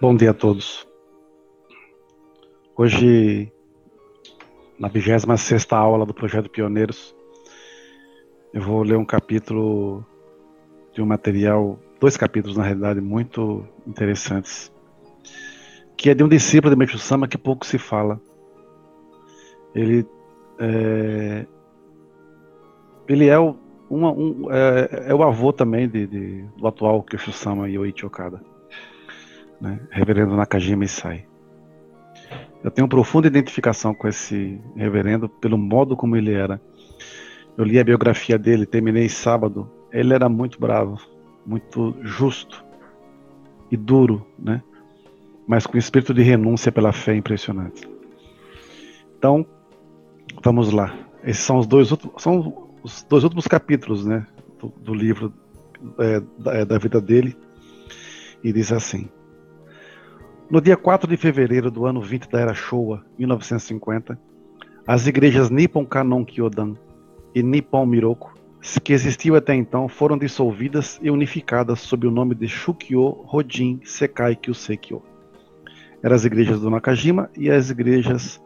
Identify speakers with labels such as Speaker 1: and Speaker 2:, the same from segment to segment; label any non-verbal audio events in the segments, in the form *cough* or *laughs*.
Speaker 1: Bom dia a todos. Hoje, na 26 aula do Projeto Pioneiros, eu vou ler um capítulo de um material, dois capítulos na realidade, muito interessantes, que é de um discípulo de Meixo Sama que pouco se fala. Ele é, ele é o, uma, um, é, é, o avô também de, de do atual Kyosho Sama Yoichi Okada né? Reverendo Nakajima Isai. Eu tenho profunda identificação com esse reverendo pelo modo como ele era. Eu li a biografia dele, terminei sábado. Ele era muito bravo, muito justo e duro, né? Mas com espírito de renúncia pela fé impressionante. Então, vamos lá. Esses são os dois, são os dois últimos capítulos, né, do, do livro é, da, é, da vida dele. E diz assim: no dia 4 de fevereiro do ano 20 da Era Showa, 1950, as igrejas Nippon Kanon Kyodan e Nippon Miroko, que existiam até então, foram dissolvidas e unificadas sob o nome de Shukyo Rodin Sekai Kyusekyo. Eram as igrejas do Nakajima e as igrejas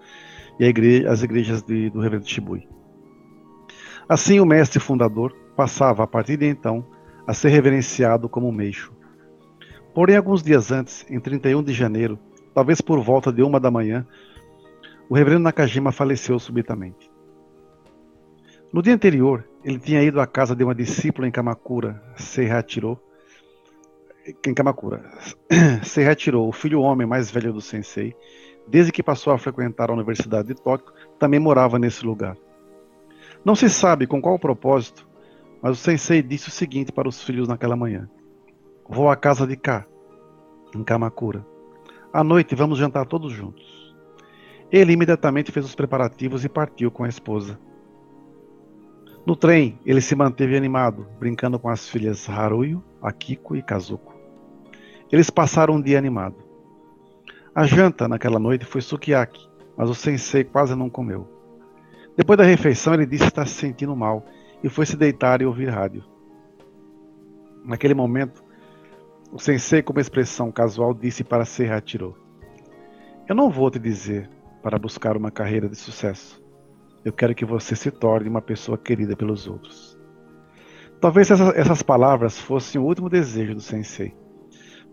Speaker 1: e igreja, as igrejas de, do Reverendo Shibui. Assim, o mestre fundador passava, a partir de então, a ser reverenciado como Meixo, Porém, alguns dias antes, em 31 de janeiro, talvez por volta de uma da manhã, o reverendo Nakajima faleceu subitamente. No dia anterior, ele tinha ido à casa de uma discípula em Kamakura, Seihachiro. Em Kamakura. *clears throat* Seihachiro, o filho homem mais velho do sensei, desde que passou a frequentar a Universidade de Tóquio, também morava nesse lugar. Não se sabe com qual propósito, mas o sensei disse o seguinte para os filhos naquela manhã: Vou à casa de cá, em Kamakura. À noite vamos jantar todos juntos. Ele imediatamente fez os preparativos e partiu com a esposa. No trem, ele se manteve animado, brincando com as filhas Haruyo, Akiko e Kazuko. Eles passaram um dia animado. A janta naquela noite foi sukiyaki, mas o sensei quase não comeu. Depois da refeição, ele disse estar se sentindo mal e foi se deitar e ouvir rádio. Naquele momento, o sensei, com uma expressão casual, disse para se retirou: Eu não vou te dizer para buscar uma carreira de sucesso. Eu quero que você se torne uma pessoa querida pelos outros. Talvez essas, essas palavras fossem o último desejo do sensei,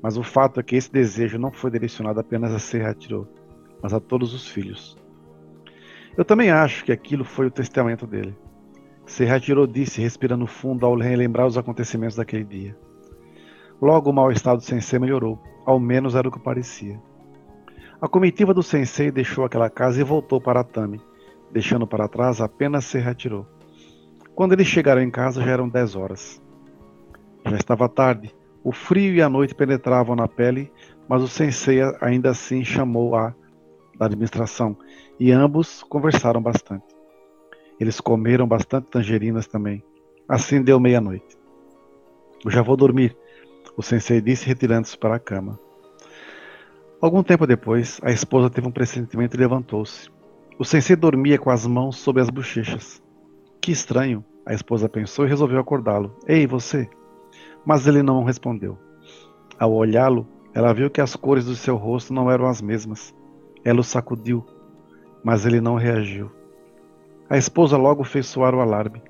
Speaker 1: mas o fato é que esse desejo não foi direcionado apenas a se retirou, mas a todos os filhos. Eu também acho que aquilo foi o testamento dele. Se retirou, disse, respirando fundo ao relembrar os acontecimentos daquele dia. Logo o mal-estar do sensei melhorou, ao menos era o que parecia. A comitiva do sensei deixou aquela casa e voltou para Atami, deixando para trás apenas se retirou. Quando eles chegaram em casa já eram dez horas. Já estava tarde, o frio e a noite penetravam na pele, mas o sensei ainda assim chamou a da administração e ambos conversaram bastante. Eles comeram bastante tangerinas também. Assim deu meia-noite. Eu já vou dormir, o sensei disse retirando-se para a cama. Algum tempo depois, a esposa teve um pressentimento e levantou-se. O sensei dormia com as mãos sob as bochechas. Que estranho, a esposa pensou e resolveu acordá-lo. Ei, você! Mas ele não respondeu. Ao olhá-lo, ela viu que as cores do seu rosto não eram as mesmas. Ela o sacudiu, mas ele não reagiu. A esposa logo fez soar o alarme.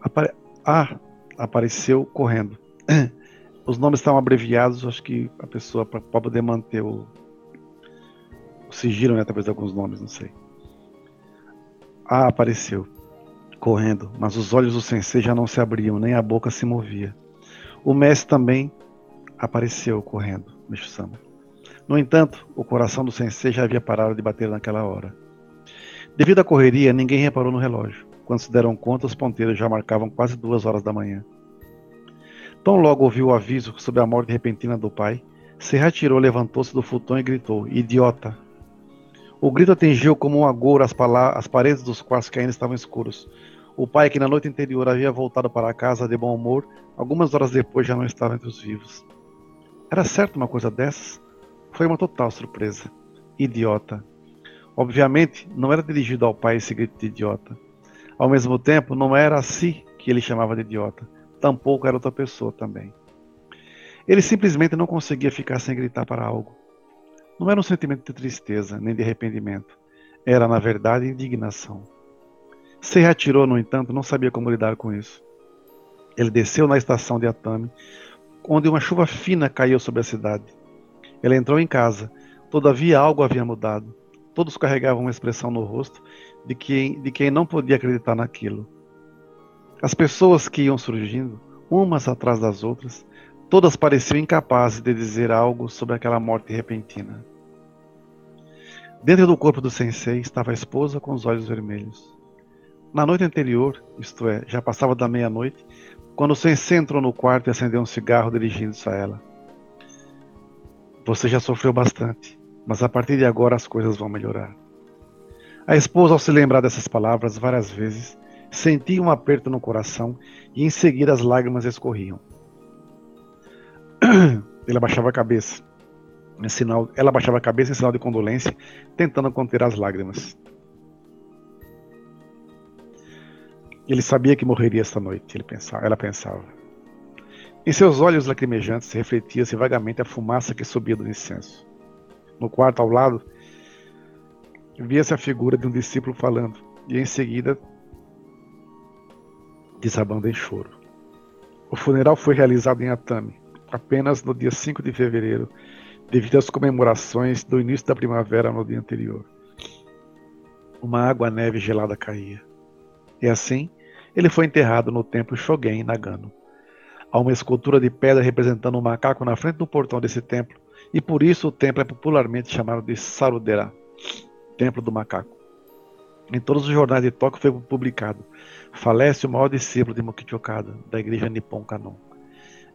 Speaker 1: Apare... Ah! Apareceu correndo. *clears throat* os nomes estão abreviados, acho que a pessoa, para poder manter o, o sigilo, né, de alguns nomes, não sei. Ah, apareceu, correndo, mas os olhos do sensei já não se abriam, nem a boca se movia. O mestre também apareceu correndo, Meshu-sama. No entanto, o coração do sensei já havia parado de bater naquela hora. Devido à correria, ninguém reparou no relógio. Quando se deram conta, os ponteiros já marcavam quase duas horas da manhã. Tão logo ouviu o aviso sobre a morte repentina do pai, se retirou, levantou-se do futão e gritou: Idiota! O grito atingiu como um agouro as, as paredes dos quartos que ainda estavam escuros. O pai, que na noite anterior havia voltado para casa de bom humor, algumas horas depois já não estava entre os vivos. Era certo uma coisa dessas? Foi uma total surpresa. Idiota. Obviamente, não era dirigido ao pai esse grito de idiota. Ao mesmo tempo, não era a si que ele chamava de idiota tampouco era outra pessoa também. Ele simplesmente não conseguia ficar sem gritar para algo. Não era um sentimento de tristeza, nem de arrependimento. Era, na verdade, indignação. Se retirou, no entanto, não sabia como lidar com isso. Ele desceu na estação de Atami, onde uma chuva fina caiu sobre a cidade. Ele entrou em casa. Todavia, algo havia mudado. Todos carregavam uma expressão no rosto de quem, de quem não podia acreditar naquilo. As pessoas que iam surgindo, umas atrás das outras, todas pareciam incapazes de dizer algo sobre aquela morte repentina. Dentro do corpo do sensei estava a esposa com os olhos vermelhos. Na noite anterior, isto é, já passava da meia-noite, quando o sensei entrou no quarto e acendeu um cigarro dirigindo-se a ela. Você já sofreu bastante, mas a partir de agora as coisas vão melhorar. A esposa, ao se lembrar dessas palavras várias vezes, sentia um aperto no coração e em seguida as lágrimas escorriam. *clears throat* Ele abaixava a cabeça, sinal, ela abaixava a cabeça em sinal de condolência, tentando conter as lágrimas. Ele sabia que morreria esta noite, pensava, ela pensava. Em seus olhos lacrimejantes refletia-se vagamente a fumaça que subia do incenso. No quarto ao lado, via-se a figura de um discípulo falando, e em seguida, desabando em choro. O funeral foi realizado em Atami, apenas no dia 5 de fevereiro, devido às comemorações do início da primavera no dia anterior. Uma água-neve gelada caía. E assim, ele foi enterrado no templo Shogen, em Nagano. Há uma escultura de pedra representando um macaco na frente do portão desse templo, e por isso o templo é popularmente chamado de Sarudera, Templo do Macaco. Em todos os jornais de Tóquio foi publicado: falece o maior discípulo de Mokichi Okada, da igreja Nippon Kanon.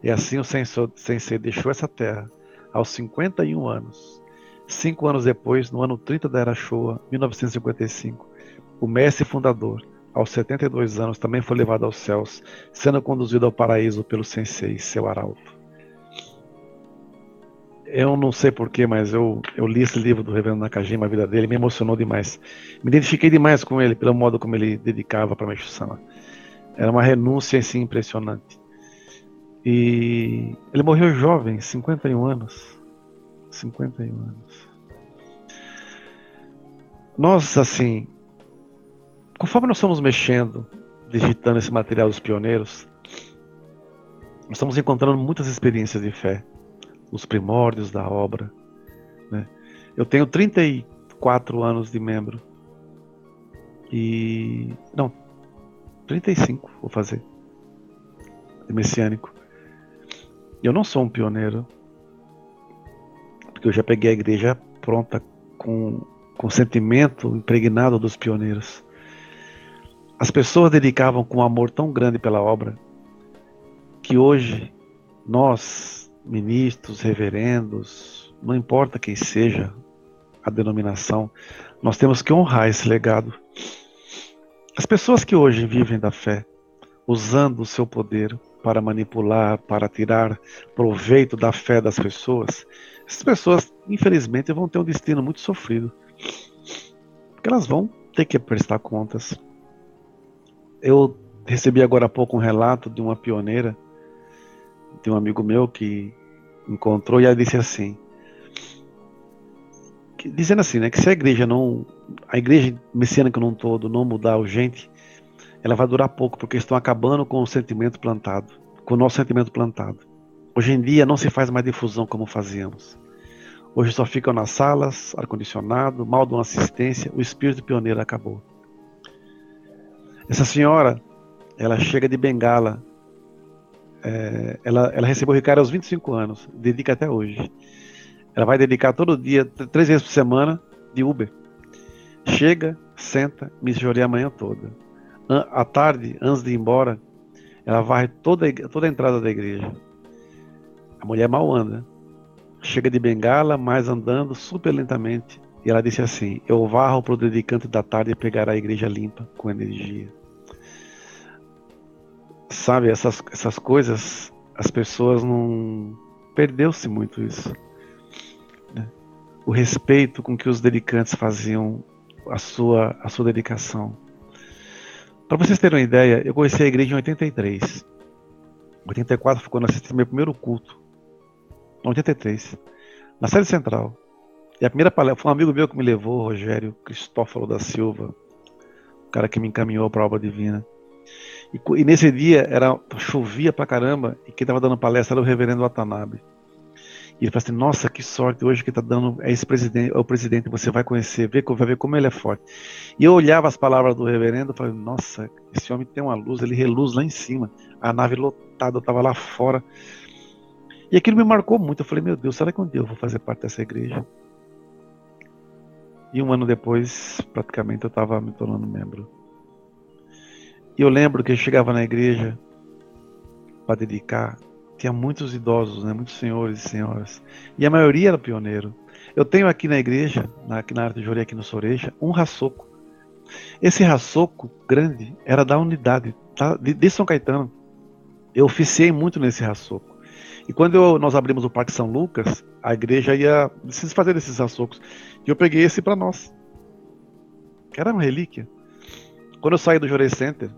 Speaker 1: E assim o sensei deixou essa terra aos 51 anos. Cinco anos depois, no ano 30 da Era Showa, 1955, o mestre fundador, aos 72 anos, também foi levado aos céus, sendo conduzido ao paraíso pelo sensei, seu arauto. Eu não sei porquê, mas eu, eu li esse livro do Reverendo Nakajima, a vida dele, me emocionou demais. Me identifiquei demais com ele, pelo modo como ele dedicava para a Meixo-sama. Era uma renúncia assim, impressionante. E ele morreu jovem, 51 anos. 51 anos. Nós, assim, conforme nós estamos mexendo, digitando esse material dos pioneiros, nós estamos encontrando muitas experiências de fé, os primórdios da obra. Né? Eu tenho 34 anos de membro. E. Não, 35 vou fazer. De messiânico. Eu não sou um pioneiro, porque eu já peguei a igreja pronta com, com o sentimento impregnado dos pioneiros. As pessoas dedicavam com um amor tão grande pela obra que hoje nós, ministros, reverendos, não importa quem seja a denominação, nós temos que honrar esse legado. As pessoas que hoje vivem da fé, usando o seu poder para manipular, para tirar proveito da fé das pessoas, essas pessoas, infelizmente, vão ter um destino muito sofrido. Porque elas vão ter que prestar contas. Eu recebi agora há pouco um relato de uma pioneira, de um amigo meu que encontrou e ela disse assim, que, dizendo assim, né, que se a igreja não, a igreja messiânica num todo não mudar urgente, ela vai durar pouco, porque estão acabando com o sentimento plantado, com o nosso sentimento plantado. Hoje em dia não se faz mais difusão como fazíamos. Hoje só ficam nas salas, ar-condicionado, mal de uma assistência, o espírito pioneiro acabou. Essa senhora, ela chega de Bengala, é, ela, ela recebeu o Ricardo aos 25 anos, dedica até hoje. Ela vai dedicar todo dia, três vezes por semana, de Uber. Chega, senta, me chorei a manhã toda à tarde, antes de ir embora, ela varre toda, toda a entrada da igreja. A mulher mal anda. Chega de bengala, mas andando super lentamente. E ela disse assim: Eu varro para o dedicante da tarde pegar a igreja limpa, com energia. Sabe, essas, essas coisas, as pessoas não. Perdeu-se muito isso. Né? O respeito com que os dedicantes faziam a sua, a sua dedicação. Para vocês terem uma ideia, eu conheci a igreja em 83. Em 84 foi quando meu primeiro culto. Em 83. Na sede central. E a primeira palestra foi um amigo meu que me levou, Rogério Cristófalo da Silva, o cara que me encaminhou para a obra divina. E, e, nesse dia era chovia pra caramba e quem estava dando palestra era o reverendo Watanabe. E ele falou assim: Nossa, que sorte hoje que está dando é esse presidente, é o presidente, você vai conhecer, vai ver como ele é forte. E eu olhava as palavras do reverendo e falei: Nossa, esse homem tem uma luz, ele reluz lá em cima. A nave lotada, eu estava lá fora. E aquilo me marcou muito. Eu falei: Meu Deus, será que um dia eu vou fazer parte dessa igreja? E um ano depois, praticamente, eu estava me tornando membro. E eu lembro que eu chegava na igreja para dedicar, tinha muitos idosos, né, muitos senhores e senhoras. E a maioria era pioneiro. Eu tenho aqui na igreja, na, na arte de Jorei, aqui no Soreja, um raçoco. Esse raçoco grande era da unidade tá, de, de São Caetano. Eu oficiei muito nesse raçoco. E quando eu, nós abrimos o Parque São Lucas, a igreja ia se desfazer desses raçocos. E eu peguei esse para nós. Era uma relíquia. Quando eu saí do Jorei Center,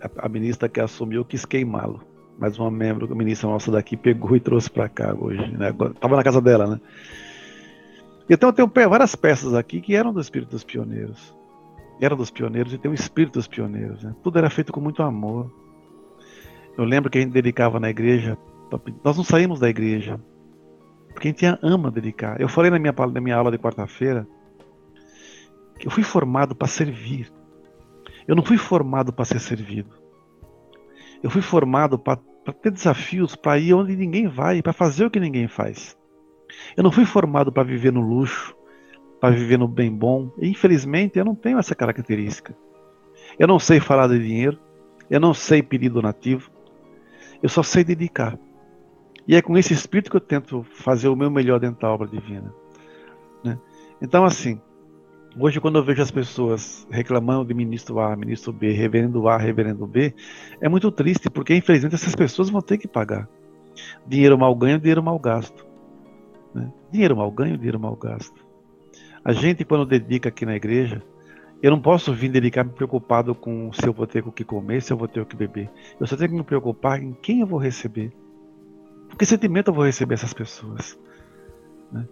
Speaker 1: a, a ministra que assumiu quis queimá-lo. Mas uma membro, a ministra nossa daqui, pegou e trouxe para cá hoje. Né? Tava na casa dela, né? Então eu tenho várias peças aqui que eram do espírito dos pioneiros. Eram dos pioneiros e tem o espírito dos pioneiros. Né? Tudo era feito com muito amor. Eu lembro que a gente dedicava na igreja. Nós não saímos da igreja. Porque a gente ama dedicar. Eu falei na minha, na minha aula de quarta-feira que eu fui formado para servir. Eu não fui formado para ser servido. Eu fui formado para ter desafios, para ir onde ninguém vai, para fazer o que ninguém faz. Eu não fui formado para viver no luxo, para viver no bem bom. E, infelizmente, eu não tenho essa característica. Eu não sei falar de dinheiro, eu não sei pedir donativo, eu só sei dedicar. E é com esse espírito que eu tento fazer o meu melhor dentro da obra divina. Né? Então, assim, Hoje, quando eu vejo as pessoas reclamando de ministro A, ministro B, reverendo A, reverendo B, é muito triste, porque infelizmente essas pessoas vão ter que pagar. Dinheiro mal ganho, dinheiro mal gasto. Né? Dinheiro mal ganho, dinheiro mal gasto. A gente, quando dedica aqui na igreja, eu não posso vir dedicar me preocupado com se eu vou ter o que comer, se eu vou ter o que beber. Eu só tenho que me preocupar em quem eu vou receber. Que sentimento eu vou receber essas pessoas. Né?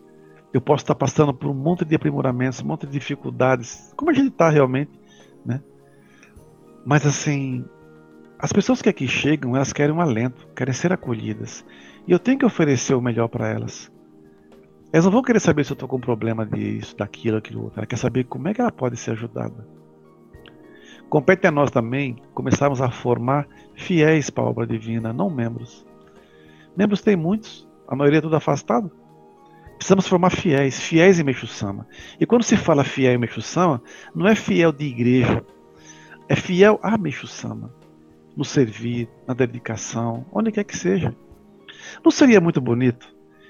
Speaker 1: Eu posso estar passando por um monte de aprimoramentos, um monte de dificuldades, como a gente está realmente, né? Mas assim, as pessoas que aqui chegam, elas querem um alento, querem ser acolhidas. E eu tenho que oferecer o melhor para elas. Elas não vão querer saber se eu estou com problema disso, daquilo, aquilo outro. Ela quer saber como é que ela pode ser ajudada. Compete a nós também começarmos a formar fiéis para a obra divina, não membros. Membros tem muitos, a maioria é tudo afastado. Precisamos formar fiéis, fiéis em Meixo-sama. E quando se fala fiel em Meixo-sama, não é fiel de igreja, é fiel a Meixo-sama. No servir, na dedicação, onde quer que seja. Não seria muito bonito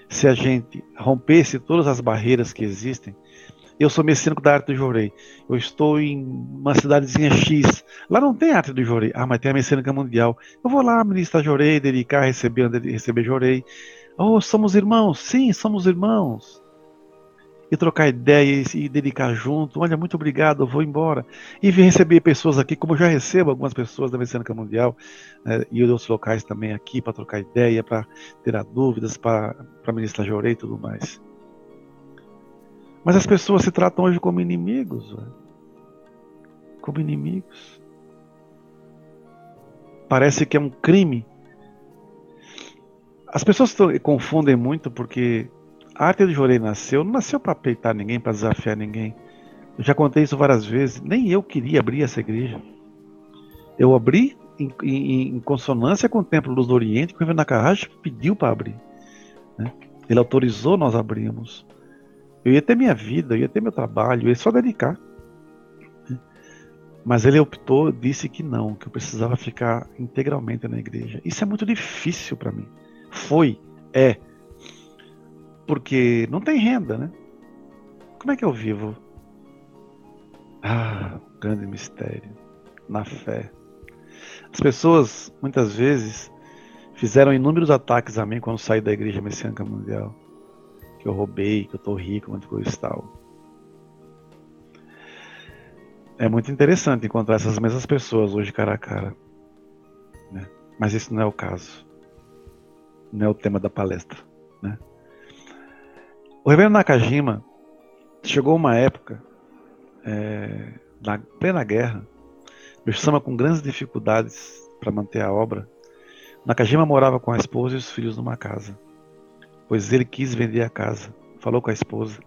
Speaker 1: se a gente rompesse todas as barreiras que existem? Eu sou mecânico da arte do Jorei. Eu estou em uma cidadezinha X. Lá não tem arte do Jorei. Ah, mas tem a mecânica mundial. Eu vou lá ministrar Jorei, dedicar, receber, receber Jorei. Oh, somos irmãos. Sim, somos irmãos. E trocar ideias e dedicar junto. Olha, muito obrigado, eu vou embora. E vir receber pessoas aqui, como eu já recebo algumas pessoas da Mecânica Mundial né, e outros locais também aqui para trocar ideia, para tirar dúvidas, para ministrar jorei e tudo mais. Mas as pessoas se tratam hoje como inimigos. Véio. Como inimigos. Parece que é um crime as pessoas confundem muito porque a arte do Jorei nasceu, não nasceu para peitar ninguém, para desafiar ninguém. Eu já contei isso várias vezes. Nem eu queria abrir essa igreja. Eu abri em, em, em consonância com o Templo Luz do Oriente, que o Reverendo Nakarashi pediu para abrir. Né? Ele autorizou nós abrimos. Eu ia ter minha vida, eu ia ter meu trabalho, eu ia só dedicar. Né? Mas ele optou, disse que não, que eu precisava ficar integralmente na igreja. Isso é muito difícil para mim. Foi, é. Porque não tem renda, né? Como é que eu vivo? Ah, grande mistério. Na fé. As pessoas, muitas vezes, fizeram inúmeros ataques a mim quando saí da Igreja Messiânica Mundial. Que eu roubei, que eu tô rico, muito coisa e tal. É muito interessante encontrar essas mesmas pessoas hoje cara a cara. Né? Mas isso não é o caso não é o tema da palestra. Né? O Reverendo Nakajima, chegou uma época, é, na plena guerra, Sama com grandes dificuldades para manter a obra, Nakajima morava com a esposa e os filhos numa casa, pois ele quis vender a casa. Falou com a esposa,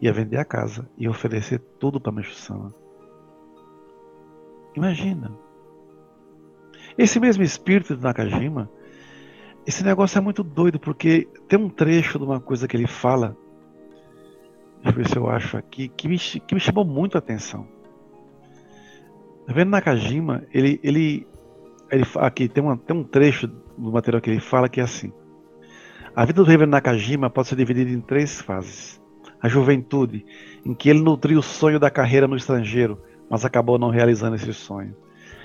Speaker 1: ia vender a casa e oferecer tudo para Meshussama. Imagina. Esse mesmo espírito de Nakajima, esse negócio é muito doido, porque tem um trecho de uma coisa que ele fala, deixa eu ver se eu acho aqui, que me, que me chamou muito a atenção. Tá vendo Nakajima, ele, ele, ele aqui tem, uma, tem um trecho do material que ele fala que é assim. A vida do Reverendo Nakajima pode ser dividida em três fases. A juventude, em que ele nutriu o sonho da carreira no estrangeiro, mas acabou não realizando esse sonho.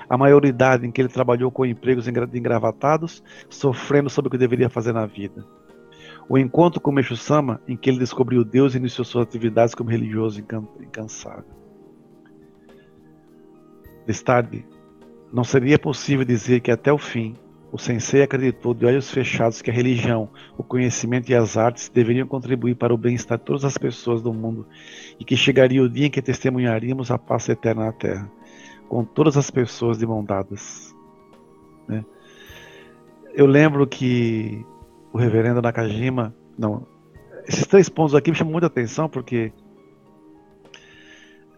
Speaker 1: A maioridade, em que ele trabalhou com empregos engravatados, sofrendo sobre o que deveria fazer na vida. O encontro com Meixo Sama, em que ele descobriu Deus e iniciou suas atividades como religioso incansável. Mais tarde, não seria possível dizer que até o fim o sensei acreditou de olhos fechados que a religião, o conhecimento e as artes deveriam contribuir para o bem-estar de todas as pessoas do mundo e que chegaria o dia em que testemunharíamos a paz eterna na Terra, com todas as pessoas de mão dadas. Né? Eu lembro que o reverendo Nakajima, não, esses três pontos aqui me chamam muita atenção porque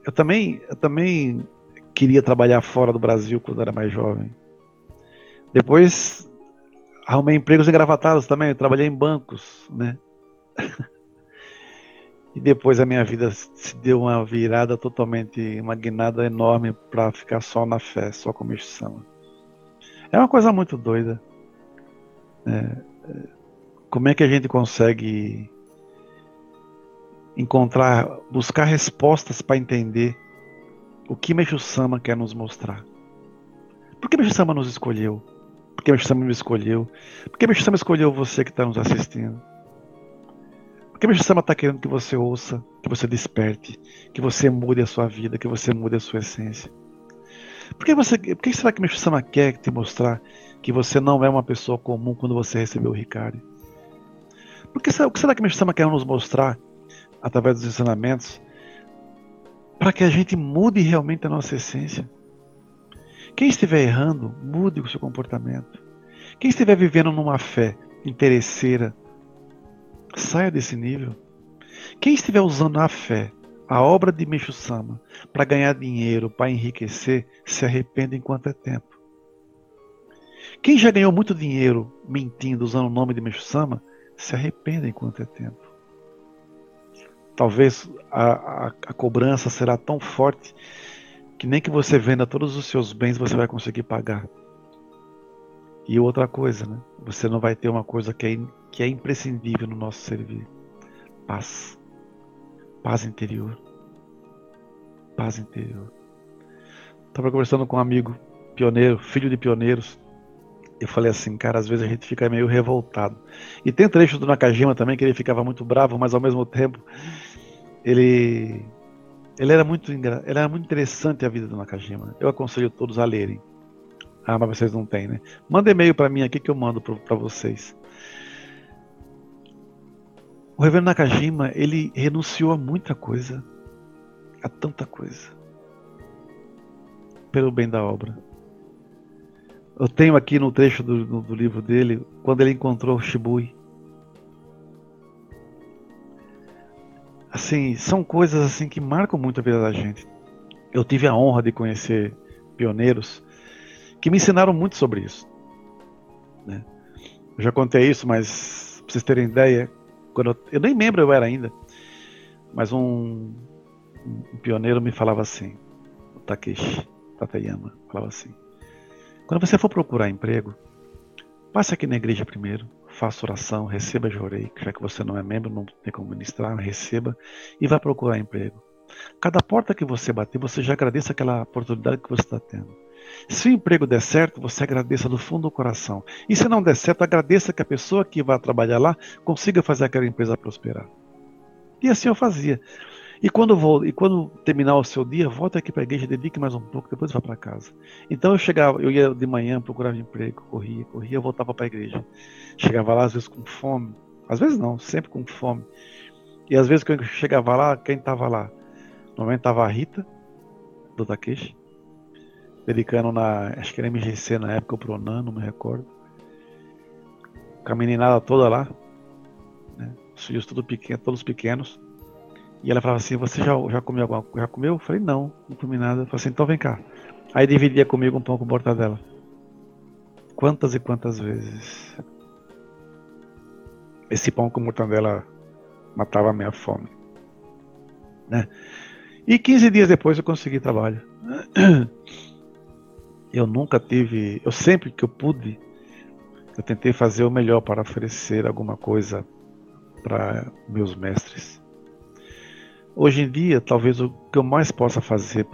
Speaker 1: eu também, eu também queria trabalhar fora do Brasil quando era mais jovem. Depois arrumei empregos engravatados também, trabalhei em bancos, né? *laughs* e depois a minha vida se deu uma virada totalmente, uma guinada enorme para ficar só na fé, só com missão. É uma coisa muito doida. É, como é que a gente consegue encontrar, buscar respostas para entender o que Meixo Sama quer nos mostrar? Por que Meixo Sama nos escolheu? Porque Meixo Sama me escolheu. Porque Meixo Sama escolheu você que está nos assistindo. Porque Meixo Sama está querendo que você ouça, que você desperte, que você mude a sua vida, que você mude a sua essência. Por que, você, por que será que Meixo Sama quer te mostrar que você não é uma pessoa comum quando você recebeu o Ricardo? Por que, o que será que Meixo Sama quer nos mostrar através dos ensinamentos para que a gente mude realmente a nossa essência? Quem estiver errando, mude o seu comportamento. Quem estiver vivendo numa fé interesseira, saia desse nível. Quem estiver usando a fé, a obra de Meixo Sama, para ganhar dinheiro, para enriquecer, se arrependa enquanto é tempo. Quem já ganhou muito dinheiro mentindo, usando o nome de Meixo Sama, se arrependa enquanto é tempo. Talvez a, a, a cobrança será tão forte que nem que você venda todos os seus bens você vai conseguir pagar. E outra coisa, né? Você não vai ter uma coisa que é, que é imprescindível no nosso servir: paz. Paz interior. Paz interior. Estava conversando com um amigo pioneiro, filho de pioneiros. Eu falei assim, cara, às vezes a gente fica meio revoltado. E tem trechos do Nakajima também que ele ficava muito bravo, mas ao mesmo tempo ele ele era muito, ele era muito interessante a vida do Nakajima. Eu aconselho todos a lerem. Ah, mas vocês não têm, né? Manda e-mail para mim aqui que eu mando para vocês. O Reverendo Nakajima, ele renunciou a muita coisa, a tanta coisa, pelo bem da obra. Eu tenho aqui no trecho do, do, do livro dele, quando ele encontrou Shibui. assim, são coisas assim que marcam muito a vida da gente. Eu tive a honra de conhecer pioneiros que me ensinaram muito sobre isso. Né? Eu já contei isso, mas pra vocês terem ideia, quando eu, eu nem lembro eu era ainda, mas um, um pioneiro me falava assim, o Takeshi Tatayama, falava assim: quando você for procurar emprego, passe aqui na igreja primeiro, faça oração, receba jorei, já que você não é membro, não tem como ministrar, receba e vá procurar emprego. Cada porta que você bater, você já agradeça aquela oportunidade que você está tendo. Se o emprego der certo, você agradeça do fundo do coração. E se não der certo, agradeça que a pessoa que vai trabalhar lá consiga fazer aquela empresa prosperar. E assim eu fazia. E quando, vou, e quando terminar o seu dia, volta aqui para a igreja, dedique mais um pouco, depois vá para casa. Então eu chegava, eu ia de manhã, procurava emprego, corria, corria, voltava para a igreja. Chegava lá às vezes com fome, às vezes não, sempre com fome. E às vezes quando eu chegava lá, quem estava lá? Normalmente estava a Rita, do Takeshi, dedicando na, acho que era MGC na época, ou Pronan, não me recordo. Com a meninada toda lá, né? Os filhos tudo pequeno, todos pequenos. E ela falava assim, você já, já comeu alguma Já comeu? Eu falei, não, não comi nada. Eu falei assim, então vem cá. Aí dividia comigo um pão com mortadela. Quantas e quantas vezes esse pão com mortadela matava a minha fome. Né? E 15 dias depois eu consegui trabalho. *clears throat* Eu nunca tive, eu sempre que eu pude, eu tentei fazer o melhor para oferecer alguma coisa para meus mestres. Hoje em dia, talvez o que eu mais possa fazer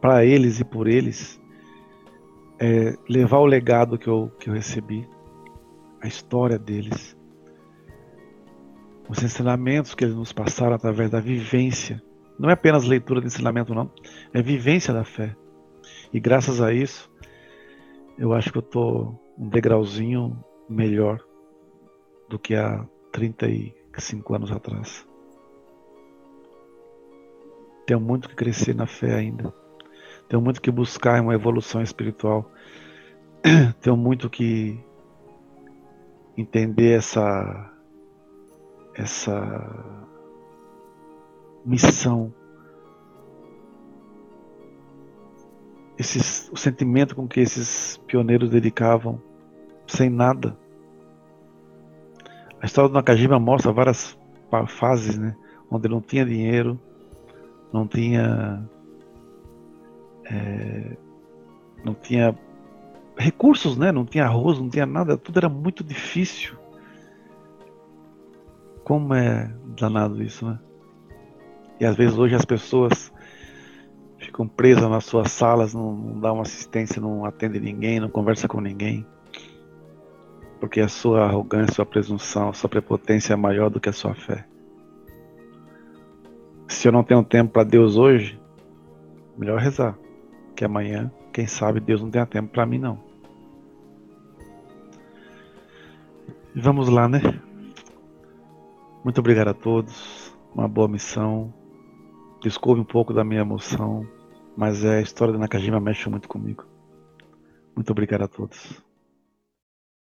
Speaker 1: para eles e por eles é levar o legado que eu, que eu recebi, a história deles, os ensinamentos que eles nos passaram através da vivência. Não é apenas leitura de ensinamento, não. É vivência da fé. E graças a isso, eu acho que eu estou um degrauzinho melhor do que há 35 anos atrás. Tenho muito que crescer na fé ainda. Tenho muito que buscar uma evolução espiritual. *clears throat* Tenho muito que entender essa essa missão, esses, o sentimento com que esses pioneiros dedicavam sem nada. A história do Nakajima mostra várias fases, né, onde não tinha dinheiro, não tinha é, não tinha recursos, né? Não tinha arroz, não tinha nada, tudo era muito difícil. Como é danado isso, né? E às vezes hoje as pessoas ficam presas nas suas salas, não, não dão assistência, não atende ninguém, não conversa com ninguém. Porque a sua arrogância, a sua presunção, a sua prepotência é maior do que a sua fé. Se eu não tenho tempo para Deus hoje, melhor rezar. Que amanhã, quem sabe, Deus não tenha tempo para mim não. Vamos lá, né? Muito obrigado a todos. Uma boa missão. Desculpe um pouco da minha emoção, mas é a história da Nakajima mexe muito comigo. Muito obrigado a todos.